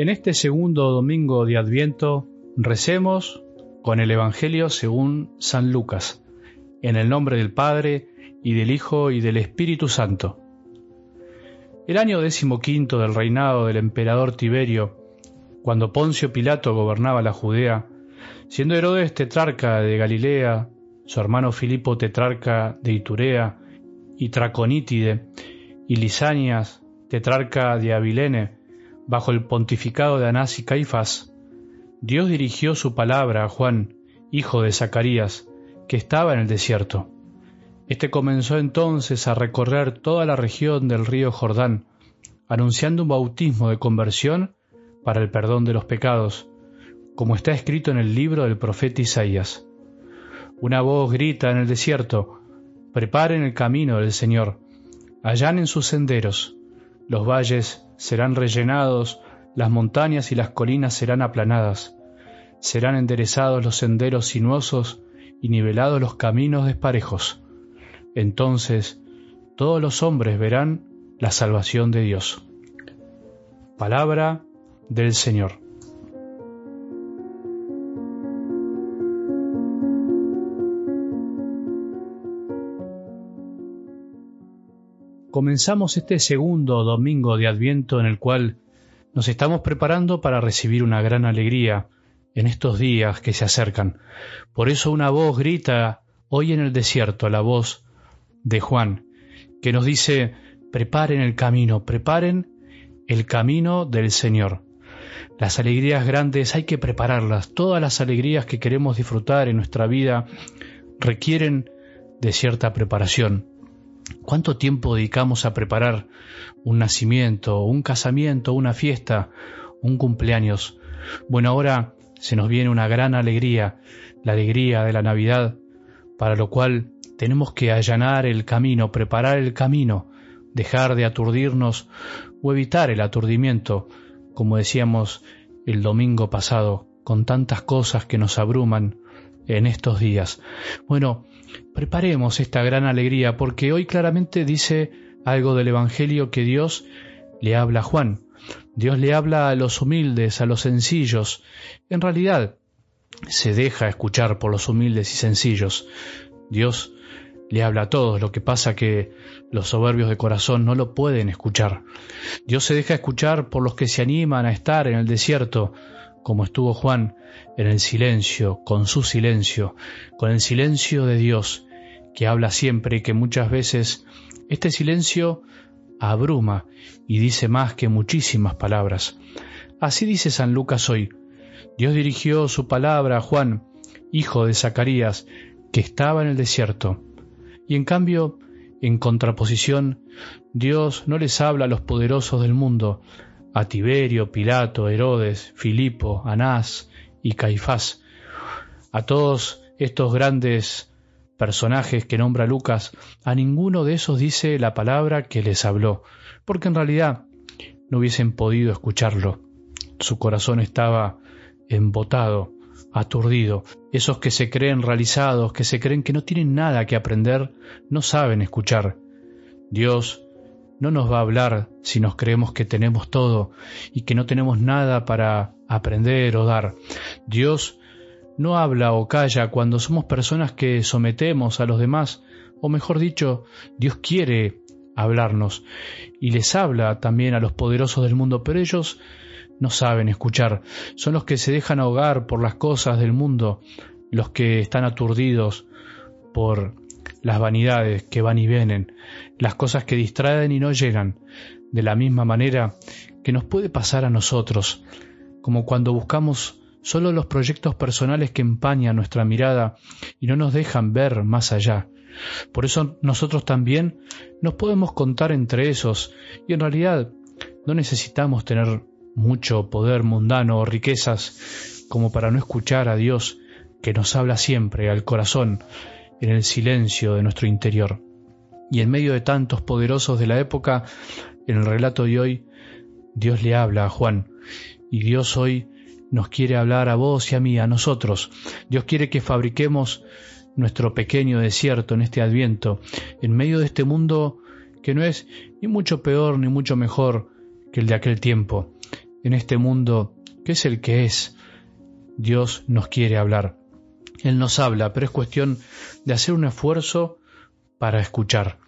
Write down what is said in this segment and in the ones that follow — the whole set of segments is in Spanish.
En este segundo domingo de Adviento recemos con el Evangelio según San Lucas, en el nombre del Padre y del Hijo y del Espíritu Santo. El año decimoquinto del reinado del emperador Tiberio, cuando Poncio Pilato gobernaba la Judea, siendo Herodes tetrarca de Galilea, su hermano Filipo tetrarca de Iturea y Traconítide, y Lisanias tetrarca de Abilene, bajo el pontificado de Anás y Caifás, Dios dirigió su palabra a Juan, hijo de Zacarías, que estaba en el desierto. Este comenzó entonces a recorrer toda la región del río Jordán, anunciando un bautismo de conversión para el perdón de los pecados, como está escrito en el libro del profeta Isaías. Una voz grita en el desierto, preparen el camino del Señor, allanen sus senderos, los valles serán rellenados, las montañas y las colinas serán aplanadas, serán enderezados los senderos sinuosos y nivelados los caminos desparejos. Entonces todos los hombres verán la salvación de Dios. Palabra del Señor. Comenzamos este segundo domingo de Adviento en el cual nos estamos preparando para recibir una gran alegría en estos días que se acercan. Por eso una voz grita hoy en el desierto, la voz de Juan, que nos dice, preparen el camino, preparen el camino del Señor. Las alegrías grandes hay que prepararlas. Todas las alegrías que queremos disfrutar en nuestra vida requieren de cierta preparación. ¿Cuánto tiempo dedicamos a preparar un nacimiento, un casamiento, una fiesta, un cumpleaños? Bueno, ahora se nos viene una gran alegría, la alegría de la Navidad, para lo cual tenemos que allanar el camino, preparar el camino, dejar de aturdirnos o evitar el aturdimiento como decíamos el domingo pasado, con tantas cosas que nos abruman en estos días. Bueno, preparemos esta gran alegría porque hoy claramente dice algo del Evangelio que Dios le habla a Juan. Dios le habla a los humildes, a los sencillos. En realidad, se deja escuchar por los humildes y sencillos. Dios le habla a todos, lo que pasa que los soberbios de corazón no lo pueden escuchar. Dios se deja escuchar por los que se animan a estar en el desierto, como estuvo Juan, en el silencio, con su silencio, con el silencio de Dios, que habla siempre y que muchas veces este silencio abruma y dice más que muchísimas palabras. Así dice San Lucas hoy. Dios dirigió su palabra a Juan, hijo de Zacarías, que estaba en el desierto. Y en cambio, en contraposición, Dios no les habla a los poderosos del mundo, a Tiberio, Pilato, Herodes, Filipo, Anás y Caifás, a todos estos grandes personajes que nombra Lucas, a ninguno de esos dice la palabra que les habló, porque en realidad no hubiesen podido escucharlo. Su corazón estaba embotado aturdido. Esos que se creen realizados, que se creen que no tienen nada que aprender, no saben escuchar. Dios no nos va a hablar si nos creemos que tenemos todo y que no tenemos nada para aprender o dar. Dios no habla o calla cuando somos personas que sometemos a los demás, o mejor dicho, Dios quiere hablarnos y les habla también a los poderosos del mundo, pero ellos no saben escuchar, son los que se dejan ahogar por las cosas del mundo, los que están aturdidos por las vanidades que van y vienen, las cosas que distraen y no llegan, de la misma manera que nos puede pasar a nosotros, como cuando buscamos solo los proyectos personales que empañan nuestra mirada y no nos dejan ver más allá. Por eso nosotros también nos podemos contar entre esos y en realidad no necesitamos tener mucho poder mundano o riquezas como para no escuchar a Dios que nos habla siempre al corazón en el silencio de nuestro interior. Y en medio de tantos poderosos de la época, en el relato de hoy, Dios le habla a Juan y Dios hoy nos quiere hablar a vos y a mí, a nosotros. Dios quiere que fabriquemos nuestro pequeño desierto en este adviento, en medio de este mundo que no es ni mucho peor ni mucho mejor que el de aquel tiempo, en este mundo que es el que es, Dios nos quiere hablar. Él nos habla, pero es cuestión de hacer un esfuerzo para escuchar.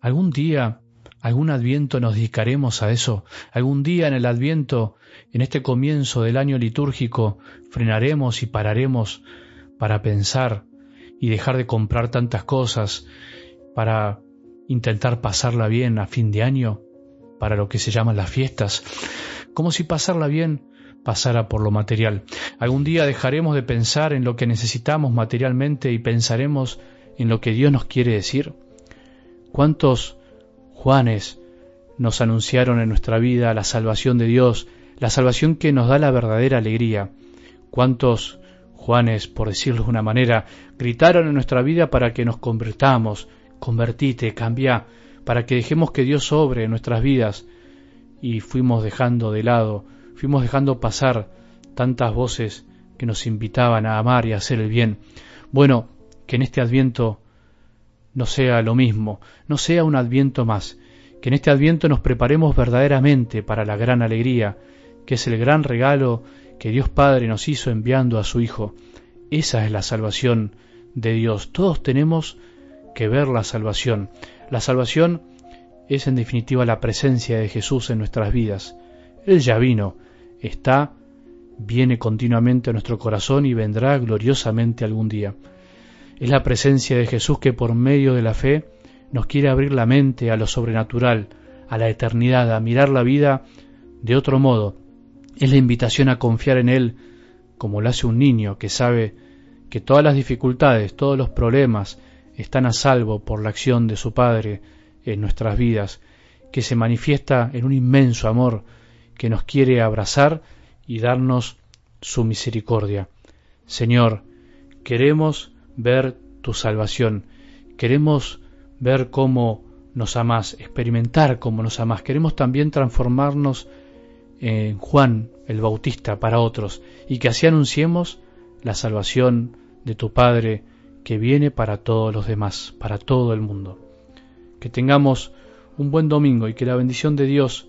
Algún día, algún adviento nos dedicaremos a eso. Algún día en el adviento, en este comienzo del año litúrgico, frenaremos y pararemos para pensar y dejar de comprar tantas cosas, para intentar pasarla bien a fin de año, para lo que se llaman las fiestas, como si pasarla bien pasara por lo material. Algún día dejaremos de pensar en lo que necesitamos materialmente y pensaremos en lo que Dios nos quiere decir. ¿Cuántos Juanes nos anunciaron en nuestra vida la salvación de Dios, la salvación que nos da la verdadera alegría? ¿Cuántos Juanes, por decirlo de una manera, gritaron en nuestra vida para que nos convertamos, convertite, cambia, para que dejemos que Dios sobre en nuestras vidas y fuimos dejando de lado fuimos dejando pasar tantas voces que nos invitaban a amar y a hacer el bien. Bueno, que en este adviento no sea lo mismo, no sea un adviento más, que en este adviento nos preparemos verdaderamente para la gran alegría, que es el gran regalo que Dios Padre nos hizo enviando a su Hijo. Esa es la salvación de Dios. Todos tenemos que ver la salvación. La salvación es en definitiva la presencia de Jesús en nuestras vidas. Él ya vino, está, viene continuamente a nuestro corazón y vendrá gloriosamente algún día. Es la presencia de Jesús que por medio de la fe nos quiere abrir la mente a lo sobrenatural, a la eternidad, a mirar la vida de otro modo. Es la invitación a confiar en Él como lo hace un niño que sabe que todas las dificultades, todos los problemas están a salvo por la acción de su Padre en nuestras vidas, que se manifiesta en un inmenso amor que nos quiere abrazar y darnos su misericordia. Señor, queremos ver tu salvación, queremos ver cómo nos amas, experimentar cómo nos amas, queremos también transformarnos en Juan el Bautista para otros y que así anunciemos la salvación de tu Padre que viene para todos los demás, para todo el mundo. Que tengamos un buen domingo y que la bendición de Dios